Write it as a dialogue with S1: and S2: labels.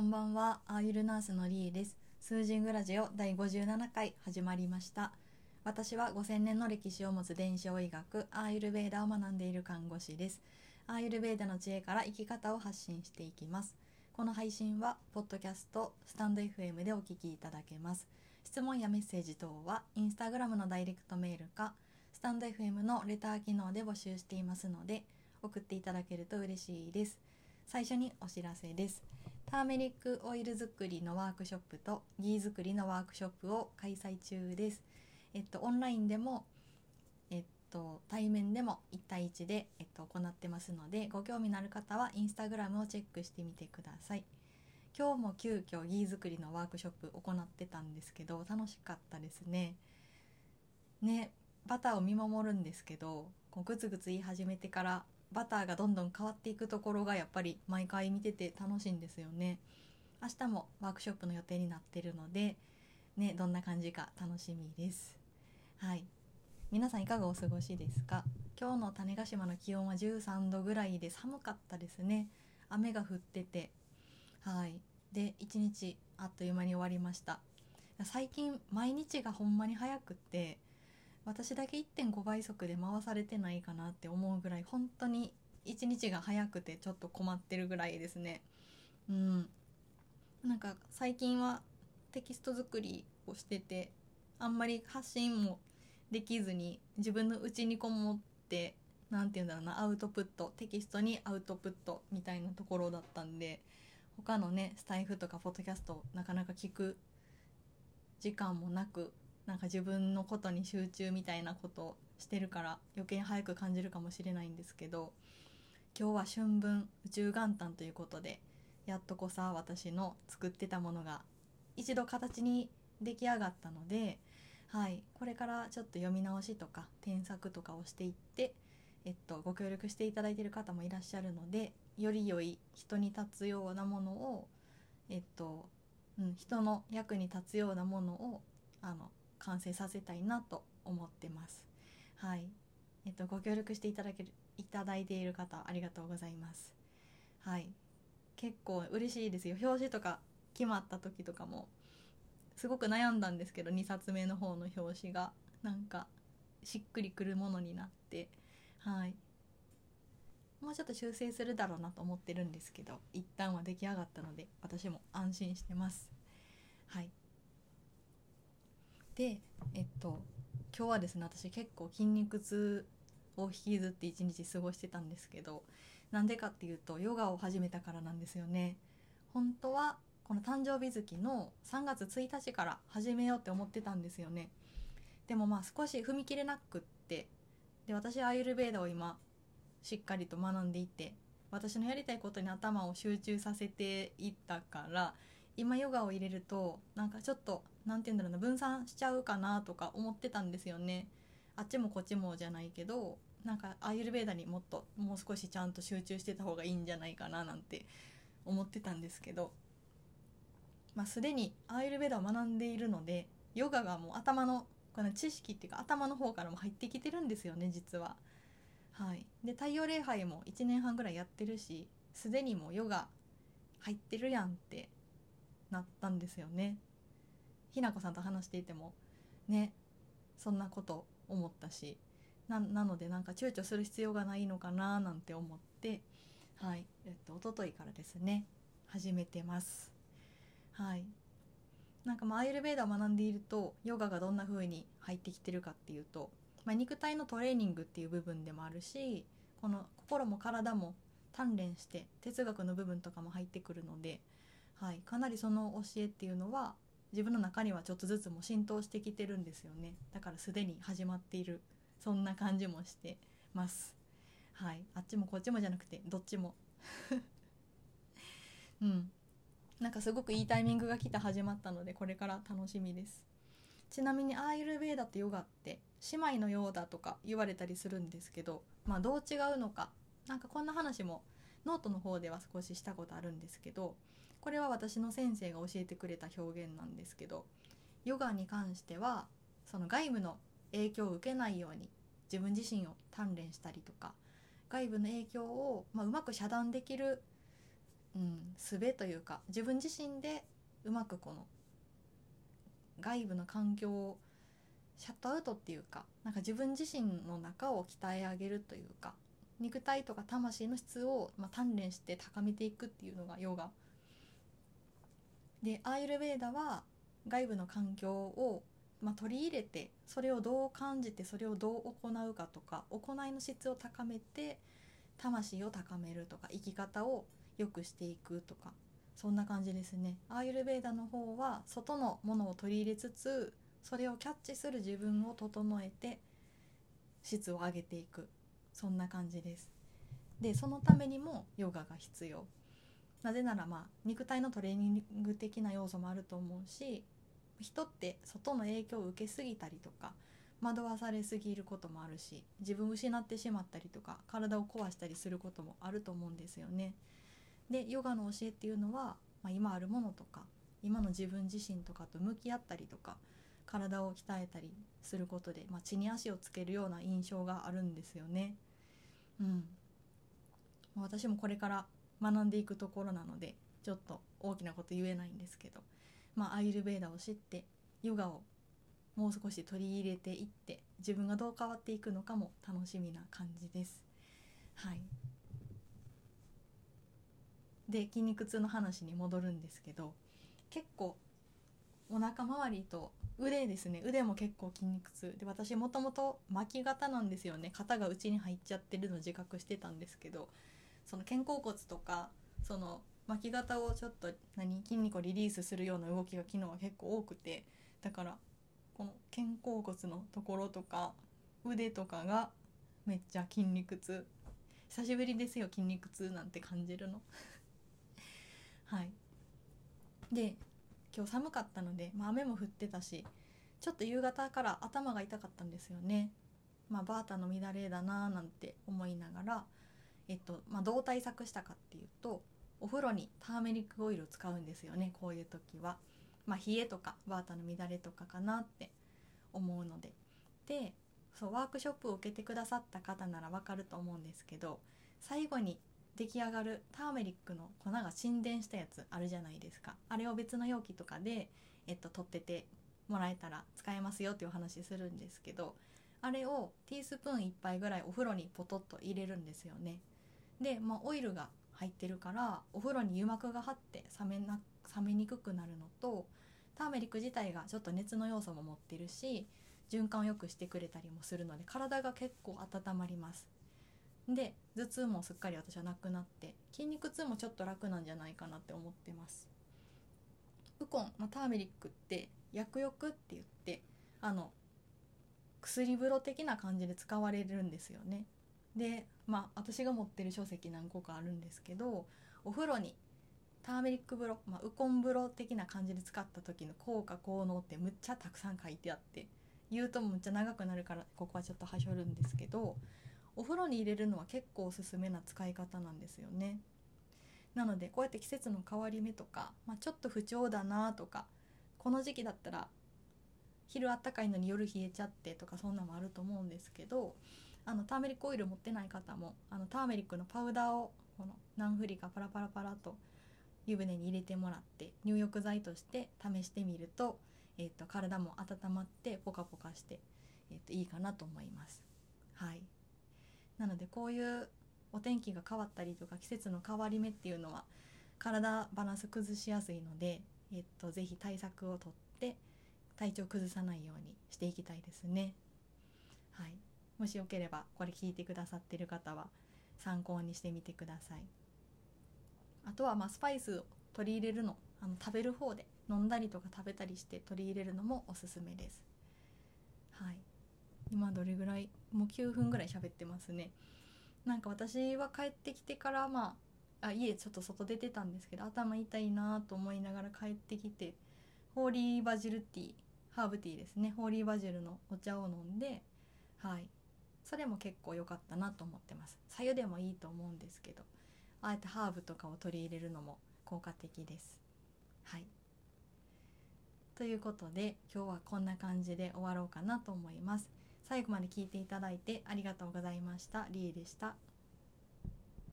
S1: こんばんは、アーユルナースのリーです。数人グラジオ第57回始まりました。私は5000年の歴史を持つ伝承医学、アーユルベーダを学んでいる看護師です。アーユルベーダの知恵から生き方を発信していきます。この配信は、ポッドキャスト、スタンド FM でお聞きいただけます。質問やメッセージ等は、インスタグラムのダイレクトメールか、スタンド FM のレター機能で募集していますので、送っていただけると嬉しいです。最初にお知らせです。ターメリックオイル作りのワークショップとギー作りのワークショップを開催中です。えっと、オンラインでも、えっと、対面でも1対1で、えっと、行ってますので、ご興味のある方はインスタグラムをチェックしてみてください。今日も急遽ギー作りのワークショップ行ってたんですけど、楽しかったですね。ね、バターを見守るんですけど、こうグツグツ言い始めてからバターがどんどん変わっていくところがやっぱり毎回見てて楽しいんですよね。明日もワークショップの予定になってるので、ね、どんな感じか楽しみです。はい。皆さんいかがお過ごしですか？今日の種子島の気温は13度ぐらいで寒かったですね。雨が降ってて。はい。で、一日あっという間に終わりました。最近毎日がほんまに早くって、私だけ1.5倍速で回されてないかなって思うぐらい本当に一日が早くてちょっと困ってるぐらいですね。うん。なんか最近はテキスト作りをしててあんまり発信もできずに自分の内にこもって何て言うんだろうなアウトプットテキストにアウトプットみたいなところだったんで他のねスタイフとかポッドキャストなかなか聞く時間もなくなんか自分のことに集中みたいなことしてるから余計早く感じるかもしれないんですけど今日は春分宇宙元旦ということでやっとこさ私の作ってたものが一度形に出来上がったので、はい、これからちょっと読み直しとか添削とかをしていって、えっと、ご協力していただいている方もいらっしゃるのでより良い人に立つようなものを、えっとうん、人の役に立つようなものをあの完成させたいなと思ってます。はい。えっと、ご協力していただける、いただいている方、ありがとうございます。はい。結構嬉しいですよ。表紙とか決まった時とかも、すごく悩んだんですけど、2冊目の方の表紙が、なんか、しっくりくるものになって、はい。もうちょっと修正するだろうなと思ってるんですけど、一旦は出来上がったので、私も安心してます。はい。でえっと今日はですね私結構筋肉痛を引きずって一日過ごしてたんですけどなんでかっていうとヨガを始めたからなんですよね。本当はこの誕生日月の3月1日から始めようって思ってたんですよね。でもまあ少し踏み切れなくってで私アイルベーダを今しっかりと学んでいて私のやりたいことに頭を集中させていったから今ヨガを入れるとなんかちょっと何て言うんだろうな分散しちゃうかなとか思ってたんですよねあっちもこっちもじゃないけどなんかアーユルベーダにもっともう少しちゃんと集中してた方がいいんじゃないかななんて思ってたんですけどまあすでにアーユルベーダを学んでいるのでヨガがもう頭のこの知識っていうか頭の方からも入ってきてるんですよね実は。はい、で太陽礼拝も1年半ぐらいやってるしすでにもうヨガ入ってるやんってなったんですよね。ひなこさんと話していてもねそんなこと思ったしなのでなんか躊躇する必要がないのかななんて思ってはいえっと一昨日からですね始めてます。はい。なんかまあアイルベーダを学んでいるとヨガがどんな風に入ってきてるかっていうと、まあ、肉体のトレーニングっていう部分でもあるしこの心も体も鍛錬して哲学の部分とかも入ってくるので、はい、かなりその教えっていうのは自分の中にはちょっとずつも浸透してきてるんですよね。だからすでに始まっている。そんな感じもしてます。はい。あっちもこっちもじゃなくてどっちも。うん。なんかすごくいいタイミングが来て始まったのでこれから楽しみです。ちなみにアーユルヴェーダとヨガって姉妹のようだとか言われたりするんですけどまあどう違うのか。なんかこんな話もノートの方では少ししたことあるんですけどこれは私の先生が教えてくれた表現なんですけどヨガに関してはその外部の影響を受けないように自分自身を鍛錬したりとか外部の影響を、まあ、うまく遮断できるうん、術というか自分自身でうまくこの外部の環境をシャットアウトっていうかなんか自分自身の中を鍛え上げるというか肉体とか魂の質を、まあ、鍛錬して高めていくっていうのがヨガでアーユルベーダは外部の環境を、まあ、取り入れてそれをどう感じてそれをどう行うかとか行いの質を高めて魂を高めるとか生き方を良くしていくとかそんな感じですね。アーユルベーダの方は外のものを取り入れつつそれをキャッチする自分を整えて質を上げていく。そんな感じです。でそのためにもヨガが必要。なぜならまあ肉体のトレーニング的な要素もあると思うし人って外の影響を受けすぎたりとか惑わされすぎることもあるし自分を失ってしまったりとか体を壊したりすることもあると思うんですよね。でヨガの教えっていうのは、まあ、今あるものとか今の自分自身とかと向き合ったりとか体を鍛えたりすることで、まあ、地に足をつけるような印象があるんですよね。うん、私もこれから学んでいくところなのでちょっと大きなこと言えないんですけど、まあ、アイルベーダを知ってヨガをもう少し取り入れていって自分がどう変わっていくのかも楽しみな感じです。はい、で筋肉痛の話に戻るんですけど結構お腹周りと腕ですね。腕も結構筋肉痛。で私もともと巻き肩なんですよね。肩が内に入っちゃってるの自覚してたんですけどその肩甲骨とかその巻き肩をちょっと何筋肉をリリースするような動きが昨日は結構多くてだからこの肩甲骨のところとか腕とかがめっちゃ筋肉痛。久しぶりですよ筋肉痛なんて感じるの。はい。で今日寒かったので、まあ、雨も降ってたしちょっと夕方から頭が痛かったんですよね。まあバータの乱れだなーなんて思いながらえっとまあ、どう対策したかっていうとお風呂にターメリックオイルを使うんですよねこういう時は。まあ、冷えとかバータの乱れとかかなって思うので。でそうワークショップを受けてくださった方ならわかると思うんですけど最後に出来上がるターメリックの粉が沈殿したやつあるじゃないですかあれを別の容器とかで、えっと、取っててもらえたら使えますよっていうお話するんですけどあれをティースプーン1杯ぐらいお風呂にポトッと入れるんですよねで、まあ、オイルが入ってるからお風呂に油膜が張って冷めな冷めにくくなるのとターメリック自体がちょっと熱の要素も持ってるし循環を良くしてくれたりもするので体が結構温まります。で頭痛もすっかり私はなくなって筋肉痛もちょっと楽なんじゃないかなって思ってます。ウコン、まあ、ターメリックって薬浴って言ってあの薬風呂的な感じで使われるんですよね。でまあ私が持ってる書籍何個かあるんですけどお風呂にターメリック風呂、まあ、ウコン風呂的な感じで使った時の効果効能ってむっちゃたくさん書いてあって言うとむっちゃ長くなるからここはちょっとはしょるんですけどお風呂に入れるのは結構おすすめな使い方なんですよね。なのでこうやって季節の変わり目とか、まあ、ちょっと不調だなとかこの時期だったら昼あったかいのに夜冷えちゃってとかそんなのもあると思うんですけどあのターメリックオイル持ってない方もあのターメリックのパウダーをこの何振りかパラパラパラと湯船に入れてもらって入浴剤として試してみると,、えーと、体も温まってポカポカして、えーと、いいかなと思います。はいなのでこういうお天気が変わったりとか季節の変わり目っていうのは体バランス崩しやすいので、えっと、ぜひ対策をとって体調崩さないようにしていきたいですね。はいもしよければこれ聞いてくださってる方は参考にしてみてください。あとはまあスパイスを取り入れるのあの食べる方で飲んだりとか食べたりして取り入れるのもおすすめです。はい。今どれぐらいもう9分ぐらい喋ってますね。なんか私は帰ってきてからまああ家ちょっと外出てたんですけど頭痛いなと思いながら帰ってきてホーリーバジルティーハーブティーですね。ホーリーバジルのお茶を飲んではい。それも結構良かったなと思ってます。白湯でもいいと思うんですけどあえてハーブとかを取り入れるのも効果的です。はい。ということで今日はこんな感じで終わろうかなと思います。最後まで聞いていただいてありがとうございました。りえでした。